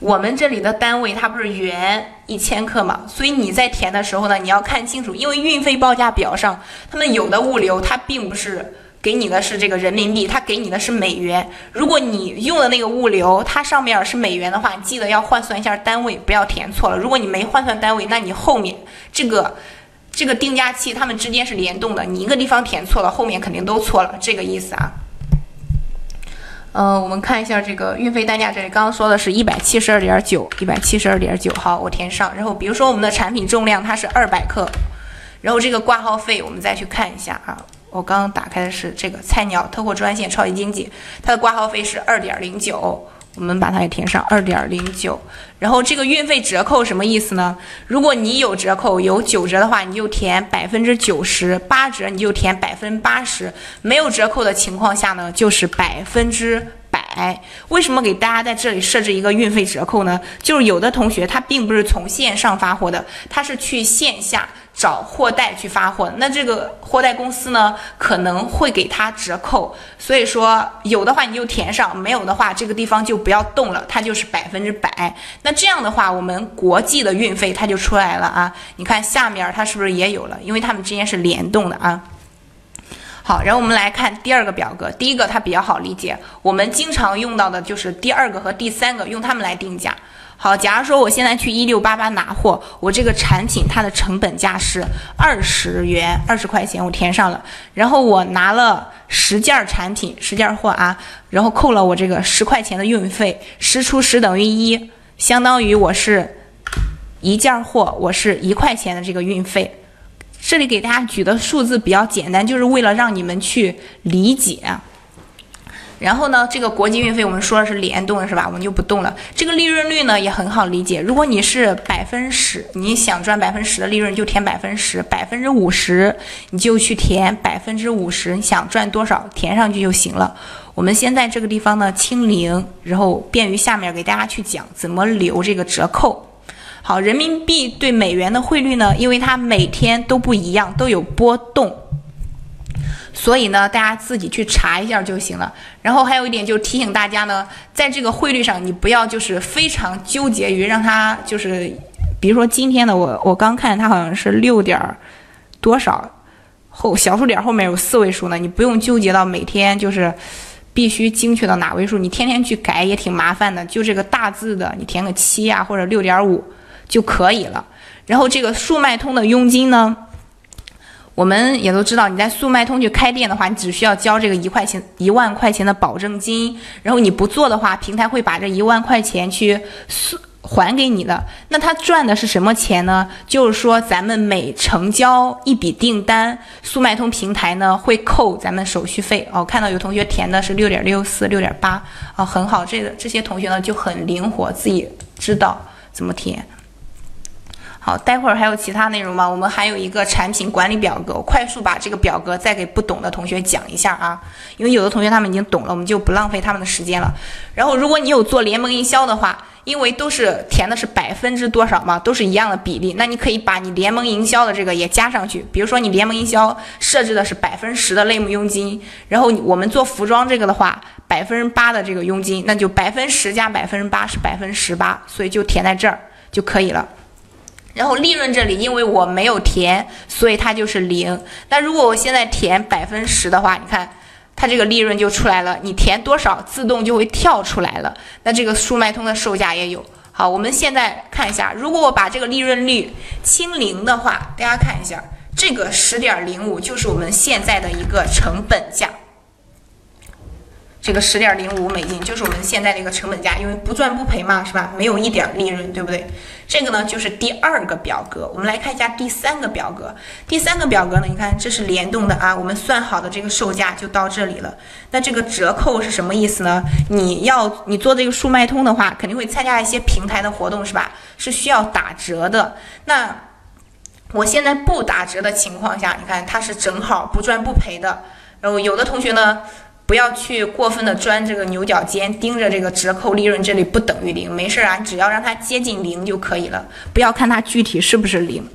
我们这里的单位它不是元一千克嘛，所以你在填的时候呢，你要看清楚，因为运费报价表上，他们有的物流它并不是给你的是这个人民币，它给你的是美元。如果你用的那个物流它上面是美元的话，记得要换算一下单位，不要填错了。如果你没换算单位，那你后面这个这个定价器它们之间是联动的，你一个地方填错了，后面肯定都错了，这个意思啊。嗯，我们看一下这个运费单价，这里刚刚说的是一百七十二点九，一百七十二点九，好，我填上。然后比如说我们的产品重量它是二百克，然后这个挂号费我们再去看一下啊。我刚刚打开的是这个菜鸟特货专线超级经济，它的挂号费是二点零九。我们把它也填上二点零九，然后这个运费折扣什么意思呢？如果你有折扣有九折的话，你就填百分之九十八折，你就填百分之八十；没有折扣的情况下呢，就是百分之百百。为什么给大家在这里设置一个运费折扣呢？就是有的同学他并不是从线上发货的，他是去线下。找货代去发货，那这个货代公司呢可能会给他折扣，所以说有的话你就填上，没有的话这个地方就不要动了，它就是百分之百。那这样的话，我们国际的运费它就出来了啊！你看下面它是不是也有了？因为它们之间是联动的啊。好，然后我们来看第二个表格，第一个它比较好理解，我们经常用到的就是第二个和第三个，用它们来定价。好，假如说我现在去一六八八拿货，我这个产品它的成本价是二十元，二十块钱我填上了，然后我拿了十件产品，十件货啊，然后扣了我这个十块钱的运费，十除十等于一，相当于我是一件货，我是一块钱的这个运费。这里给大家举的数字比较简单，就是为了让你们去理解。然后呢，这个国际运费我们说的是联动是吧？我们就不动了。这个利润率呢也很好理解，如果你是百分十，你想赚百分十的利润就填百分十，百分之五十你就去填百分之五十，你想赚多少填上去就行了。我们先在这个地方呢清零，然后便于下面给大家去讲怎么留这个折扣。好，人民币对美元的汇率呢，因为它每天都不一样，都有波动。所以呢，大家自己去查一下就行了。然后还有一点就是提醒大家呢，在这个汇率上，你不要就是非常纠结于让它就是，比如说今天的我我刚看它好像是六点多少后小数点后面有四位数呢，你不用纠结到每天就是必须精确到哪位数，你天天去改也挺麻烦的。就这个大字的，你填个七啊或者六点五就可以了。然后这个速卖通的佣金呢？我们也都知道，你在速卖通去开店的话，你只需要交这个一块钱、一万块钱的保证金。然后你不做的话，平台会把这一万块钱去速还给你的。那他赚的是什么钱呢？就是说，咱们每成交一笔订单，速卖通平台呢会扣咱们手续费。哦，看到有同学填的是六点六四、六点八，啊，很好，这个这些同学呢就很灵活，自己知道怎么填。好，待会儿还有其他内容吗？我们还有一个产品管理表格，我快速把这个表格再给不懂的同学讲一下啊，因为有的同学他们已经懂了，我们就不浪费他们的时间了。然后，如果你有做联盟营销的话，因为都是填的是百分之多少嘛，都是一样的比例，那你可以把你联盟营销的这个也加上去。比如说你联盟营销设置的是百分之十的类目佣金，然后我们做服装这个的话，百分之八的这个佣金，那就百分之十加百分之八是百分之十八，所以就填在这儿就可以了。然后利润这里，因为我没有填，所以它就是零。那如果我现在填百分十的话，你看它这个利润就出来了。你填多少，自动就会跳出来了。那这个速卖通的售价也有。好，我们现在看一下，如果我把这个利润率清零的话，大家看一下，这个十点零五就是我们现在的一个成本价。这个十点零五美金就是我们现在的一个成本价，因为不赚不赔嘛，是吧？没有一点利润，对不对？这个呢就是第二个表格，我们来看一下第三个表格。第三个表格呢，你看这是联动的啊，我们算好的这个售价就到这里了。那这个折扣是什么意思呢？你要你做这个数卖通的话，肯定会参加一些平台的活动，是吧？是需要打折的。那我现在不打折的情况下，你看它是正好不赚不赔的。然后有的同学呢。不要去过分的钻这个牛角尖，盯着这个折扣利润这里不等于零，没事啊，只要让它接近零就可以了，不要看它具体是不是零。